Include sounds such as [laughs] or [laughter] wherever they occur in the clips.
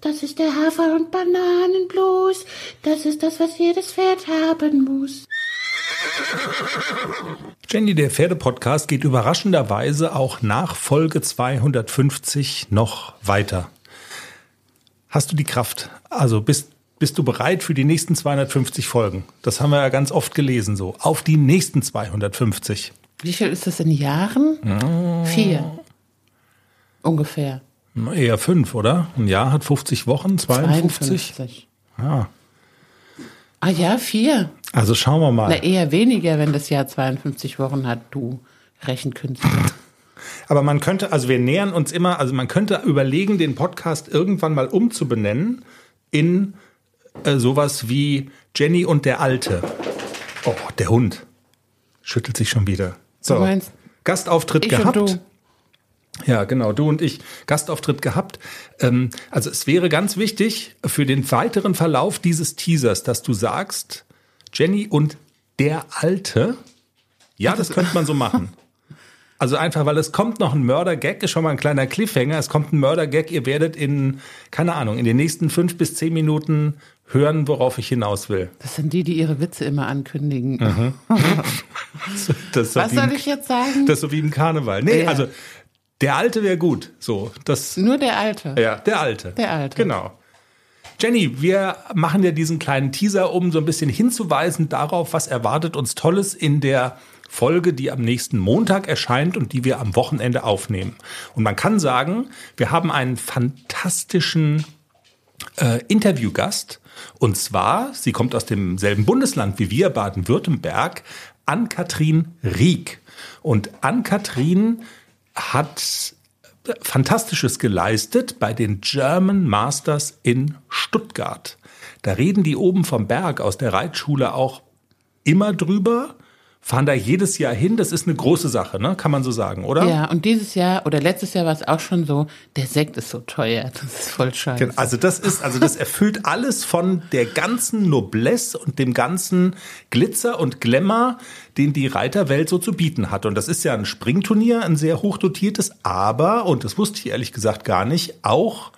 Das ist der Hafer- und Bananenblues. Das ist das, was jedes Pferd haben muss. Jenny, der Pferdepodcast geht überraschenderweise auch nach Folge 250 noch weiter. Hast du die Kraft? Also bist, bist du bereit für die nächsten 250 Folgen? Das haben wir ja ganz oft gelesen so. Auf die nächsten 250. Wie viel ist das in Jahren? Oh. Vier. Ungefähr. Eher fünf, oder? Ein Jahr hat 50 Wochen, 52. 52. Ja. Ah ja, vier. Also schauen wir mal. Na, eher weniger, wenn das Jahr 52 Wochen hat, du Rechenkünstler. [laughs] Aber man könnte, also wir nähern uns immer, also man könnte überlegen, den Podcast irgendwann mal umzubenennen in äh, sowas wie Jenny und der Alte. Oh, der Hund schüttelt sich schon wieder. So, Gastauftritt ich gehabt. Ja, genau, du und ich Gastauftritt gehabt. Ähm, also es wäre ganz wichtig für den weiteren Verlauf dieses Teasers, dass du sagst, Jenny und der Alte. Ja, das könnte man so machen. [laughs] Also einfach, weil es kommt noch ein Mörder-Gag, ist schon mal ein kleiner Cliffhanger. Es kommt ein Mörder-Gag. Ihr werdet in, keine Ahnung, in den nächsten fünf bis zehn Minuten hören, worauf ich hinaus will. Das sind die, die ihre Witze immer ankündigen. [laughs] [laughs] Ist so Was soll ein- ich jetzt sagen? Das ist so wie im Karneval. Nee, Ja. also der Alte wäre gut. So, das Nur der Alte. Ja, der Alte. Der Alte. Genau. Jenny, wir machen ja diesen kleinen Teaser, um so ein bisschen hinzuweisen darauf, was erwartet uns Tolles in der Folge, die am nächsten Montag erscheint und die wir am Wochenende aufnehmen. Und man kann sagen, wir haben einen fantastischen äh, Interviewgast. Und zwar, sie kommt aus demselben Bundesland wie wir, Baden-Württemberg, Ann-Kathrin Rieck. Und Ann-Kathrin hat Fantastisches geleistet bei den German Masters in Stuttgart. Da reden die oben vom Berg aus der Reitschule auch immer drüber, fahren da jedes Jahr hin. Das ist eine große Sache, ne? kann man so sagen, oder? Ja, und dieses Jahr oder letztes Jahr war es auch schon so, der Sekt ist so teuer. Das ist voll scheiße. Also das ist, also das erfüllt alles von der ganzen Noblesse und dem ganzen Glitzer und Glamour, den die Reiterwelt so zu bieten hat. Und das ist ja ein Springturnier, ein sehr hochdotiertes, aber, und das wusste ich ehrlich gesagt gar nicht, auch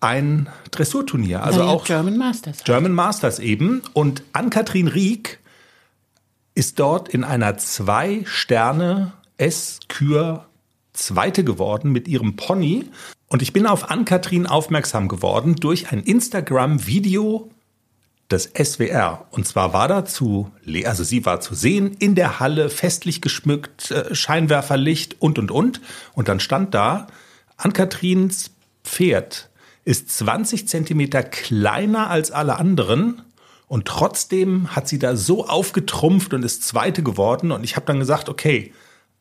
ein Dressurturnier. Also Ja, auch German Masters. German Masters eben. Und Ann-Kathrin Rieck ist dort in einer Zwei-Sterne S-Kür Zweite geworden mit ihrem Pony. Und ich bin auf Ann-Kathrin aufmerksam geworden durch ein Instagram-Video des SWR. Und zwar war da zu, le- also sie war zu sehen in der Halle, festlich geschmückt, äh, Scheinwerferlicht und, und, und. Und dann stand da, Ann-Kathrins Pferd ist 20 Zentimeter kleiner als alle anderen. Und trotzdem hat sie da so aufgetrumpft und ist Zweite geworden. Und ich habe dann gesagt, okay,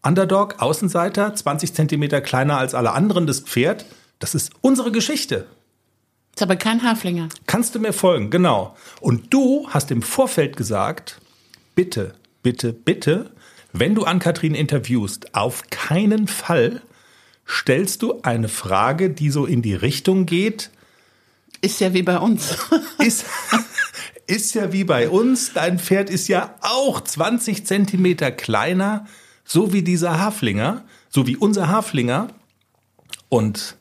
Underdog, Außenseiter, 20 Zentimeter kleiner als alle anderen, das Pferd, das ist unsere Geschichte. Ist aber kein Haflinger. Kannst du mir folgen? Genau. Und du hast im Vorfeld gesagt, bitte, bitte, bitte, wenn du Ann-Kathrin interviewst, auf keinen Fall stellst du eine Frage, die so in die Richtung geht, Ist ja wie bei uns. ist, [laughs] ist ja wie bei uns, dein Pferd ist ja auch 20 Zentimeter kleiner, so wie dieser Haflinger, so wie unser Haflinger. Und,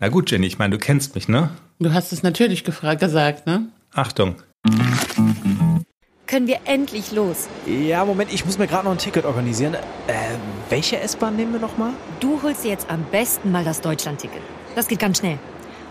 na gut, Jenny, ich meine, du kennst mich, ne? Du hast es natürlich gefragt, gesagt, ne? Achtung. Können wir endlich los? Ja, Moment, ich muss mir gerade noch ein Ticket organisieren. Äh, welche S-Bahn nehmen wir nochmal? Du holst dir jetzt am besten mal das Deutschlandticket. Das geht ganz schnell.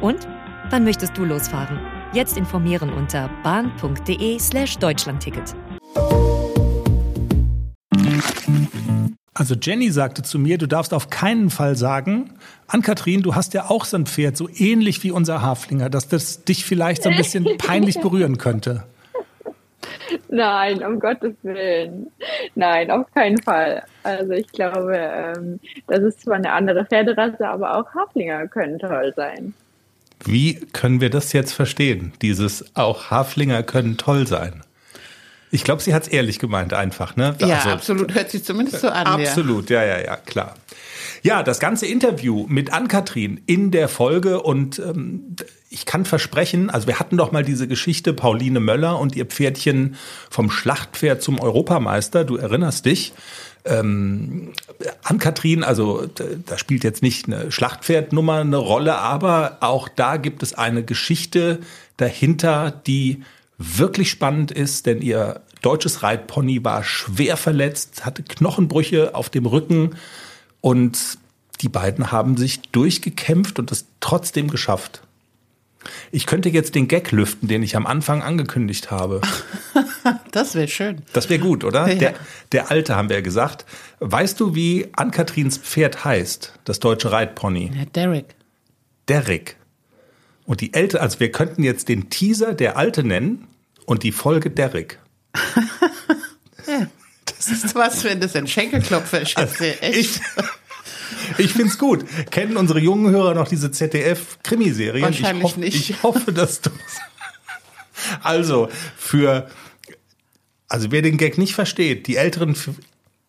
Und? Wann möchtest du losfahren? Jetzt informieren unter bahn.de slash Deutschlandticket. Also Jenny sagte zu mir, du darfst auf keinen Fall sagen, Ann-Kathrin, du hast ja auch so ein Pferd, so ähnlich wie unser Haflinger, dass das dich vielleicht so ein bisschen [laughs] peinlich berühren könnte. Nein, um Gottes Willen. Nein, auf keinen Fall. Also ich glaube, ähm, das ist zwar eine andere Pferderasse, aber auch Haflinger können toll sein. Wie können wir das jetzt verstehen? Dieses auch Haflinger können toll sein. Ich glaube, sie hat es ehrlich gemeint einfach, ne? Ja, Also, absolut. Hört sich zumindest so an. Absolut, ja, ja, ja, klar. Ja, das ganze Interview mit Ann-Kathrin in der Folge und ähm, ich kann versprechen, also wir hatten doch mal diese Geschichte Pauline Möller und ihr Pferdchen vom Schlachtpferd zum Europameister, du erinnerst dich. Ähm, Ann-Kathrin, also da spielt jetzt nicht eine Schlachtpferdnummer eine Rolle, aber auch da gibt es eine Geschichte dahinter, die wirklich spannend ist, denn ihr deutsches Reitpony war schwer verletzt, hatte Knochenbrüche auf dem Rücken und die beiden haben sich durchgekämpft und es trotzdem geschafft. Ich könnte jetzt den Gag lüften, den ich am Anfang angekündigt habe. Ja. [laughs] Das wäre schön. Das wäre gut, oder? Ja. Der, der Alte haben wir ja gesagt. Weißt du, wie Ann-Katrins Pferd heißt, das deutsche Reitpony? Herr Derek. Derrick. Und die Älte, also wir könnten jetzt den Teaser der Alte nennen und die Folge Derrick. [laughs] [laughs] Das ist was, wenn das ein Schenkelklopfer ist. Also, ich ich finde es gut. Kennen unsere jungen Hörer noch diese ZDF-Krimiserien? Wahrscheinlich ich hoff, nicht. Ich hoffe, dass du. Also, für. Also, wer den Gag nicht versteht, die Älteren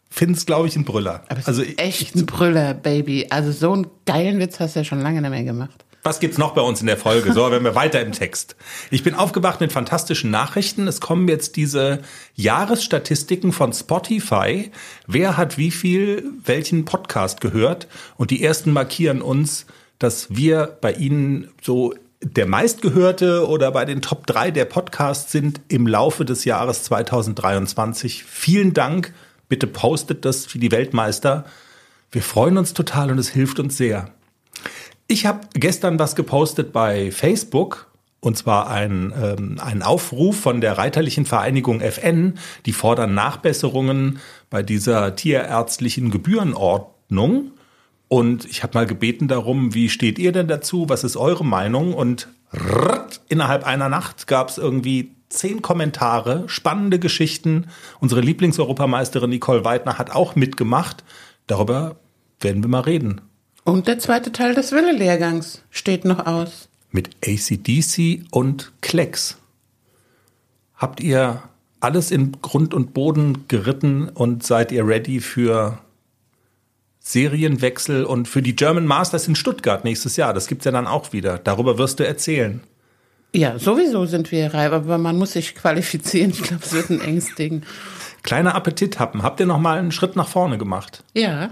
finden es, glaube ich, ein Brüller. Aber es also, ist echt ein Brüller, Baby. Also so einen geilen Witz hast du ja schon lange nicht mehr gemacht. Was gibt's noch bei uns in der Folge? So, wenn wir weiter im Text. Ich bin aufgewacht mit fantastischen Nachrichten. Es kommen jetzt diese Jahresstatistiken von Spotify. Wer hat wie viel welchen Podcast gehört? Und die ersten markieren uns, dass wir bei ihnen so der meistgehörte oder bei den Top 3 der Podcasts sind im Laufe des Jahres 2023. Vielen Dank. Bitte postet das wie die Weltmeister. Wir freuen uns total und es hilft uns sehr. Ich habe gestern was gepostet bei Facebook. Und zwar ein, ähm, ein Aufruf von der Reiterlichen Vereinigung FN. Die fordern Nachbesserungen bei dieser tierärztlichen Gebührenordnung. Und ich habe mal gebeten darum, wie steht ihr denn dazu? Was ist eure Meinung? Und rrrt, innerhalb einer Nacht gab es irgendwie zehn Kommentare, spannende Geschichten. Unsere Lieblingseuropameisterin Nicole Weidner hat auch mitgemacht. Darüber werden wir mal reden. Und der zweite Teil des Wille-Lehrgangs steht noch aus. mit ACDC und Klecks. Habt ihr alles in Grund und Boden geritten und seid ihr ready für Serienwechsel und für die German Masters in Stuttgart nächstes Jahr? Das gibt's ja dann auch wieder. Darüber wirst du erzählen. Ja, sowieso sind wir reif, aber man muss sich qualifizieren. Ich glaube, es wird ein enges Ding. Kleiner Appetit haben. Habt ihr noch mal einen Schritt nach vorne gemacht? Ja.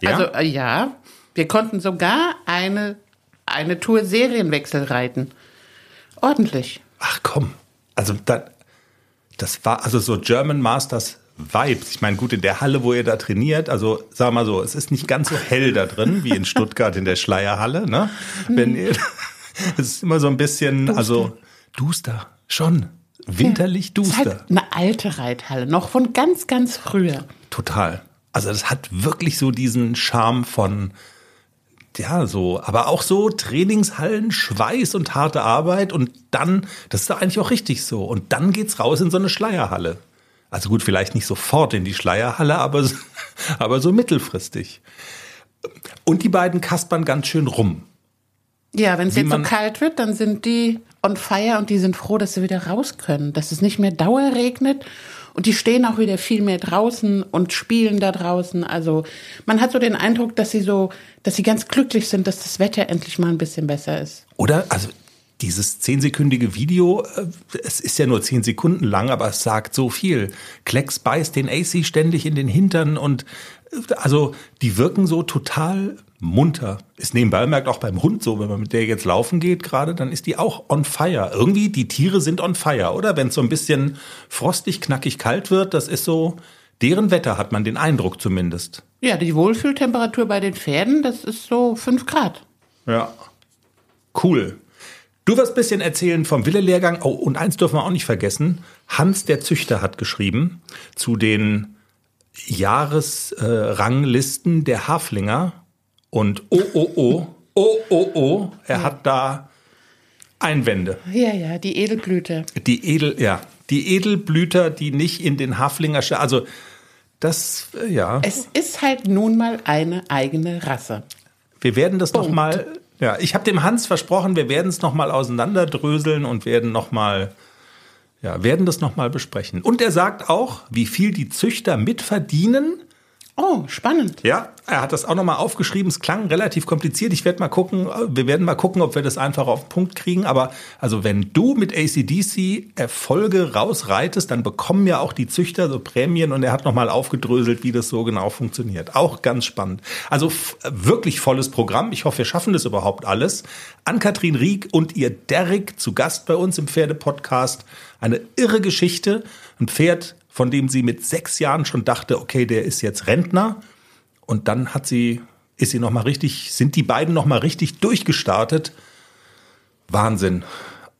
Ja? Also, äh, ja. Wir konnten sogar eine, eine Tour Serienwechsel reiten. Ordentlich. Ach komm. Also da, das war also so German Masters Vibes. Ich meine, gut, in der Halle, wo ihr da trainiert, also sag mal so, es ist nicht ganz so hell da drin wie in Stuttgart in der Schleierhalle, ne? Wenn ihr, [laughs] es ist immer so ein bisschen, also duster, schon. Winterlich Es ist duster. halt eine alte Reithalle, noch von ganz, ganz früher. Total. Also das hat wirklich so diesen Charme von, ja, so, aber auch so Trainingshallen, Schweiß und harte Arbeit und dann, das ist doch eigentlich auch richtig so. Und dann geht's raus in so eine Schleierhalle. Also gut, vielleicht nicht sofort in die Schleierhalle, aber, so- [laughs] aber so mittelfristig. Und die beiden kaspern ganz schön rum. Ja, wenn es jetzt so kalt wird, dann sind die on fire und die sind froh, dass sie wieder raus können, dass es nicht mehr dauerregnet. Und die stehen auch wieder viel mehr draußen und spielen da draußen. Also man hat so den Eindruck, dass sie so, dass sie ganz glücklich sind, dass das Wetter endlich mal ein bisschen besser ist. Oder? Also dieses zehnsekündige Video, äh, es ist ja nur zehn Sekunden lang, aber es sagt so viel. Klecks beißt den AC ständig in den Hintern und äh, also die wirken so total munter. Ist nebenbei bemerkt auch beim Hund so, wenn man mit der jetzt laufen geht gerade, dann ist die auch on fire. Irgendwie, die Tiere sind on fire, oder? Wenn es so ein bisschen frostig, knackig kalt wird, das ist so, deren Wetter hat man den Eindruck zumindest. Ja, die Wohlfühltemperatur bei den Pferden, das ist so fünf Grad. Ja. Cool. Du wirst ein bisschen erzählen vom Wille-Lehrgang. Oh, und eins dürfen wir auch nicht vergessen. Hans, der Züchter, hat geschrieben zu den Jahresranglisten der Haflinger. Und oh, oh, oh, oh, oh, oh, er hat da Einwände. Ja, ja, die Edelblüte. Die Edel, ja, die Edelblüter, die nicht in den Haflinger, also das, äh, ja. Es ist halt nun mal eine eigene Rasse. Wir werden das noch mal Ja, ich habe dem Hans versprochen, wir werden es nochmal auseinanderdröseln und werden nochmal, ja, werden das nochmal besprechen. Und er sagt auch, wie viel die Züchter mitverdienen Oh, spannend. Ja, er hat das auch nochmal aufgeschrieben. Es klang relativ kompliziert. Ich werde mal gucken, wir werden mal gucken, ob wir das einfach auf den Punkt kriegen. Aber also wenn du mit ACDC Erfolge rausreitest, dann bekommen ja auch die Züchter so Prämien und er hat nochmal aufgedröselt, wie das so genau funktioniert. Auch ganz spannend. Also wirklich volles Programm. Ich hoffe, wir schaffen das überhaupt alles. Ann-Kathrin Rieck und ihr Derek zu Gast bei uns im Pferdepodcast. Eine irre Geschichte. Ein Pferd, von dem sie mit sechs Jahren schon dachte, okay, der ist jetzt Rentner. Und dann hat sie, ist sie noch mal richtig, sind die beiden noch mal richtig durchgestartet. Wahnsinn.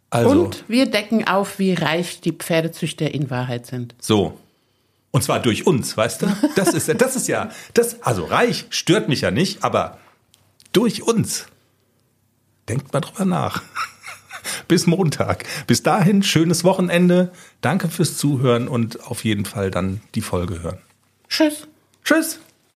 Also, Und wir decken auf, wie reich die Pferdezüchter in Wahrheit sind. So. Und zwar durch uns, weißt du? Das ist, das ist ja, das, also reich stört mich ja nicht, aber durch uns. Denkt mal drüber nach [laughs] bis Montag. Bis dahin, schönes Wochenende. Danke fürs Zuhören und auf jeden Fall dann die Folge hören. Tschüss. Tschüss.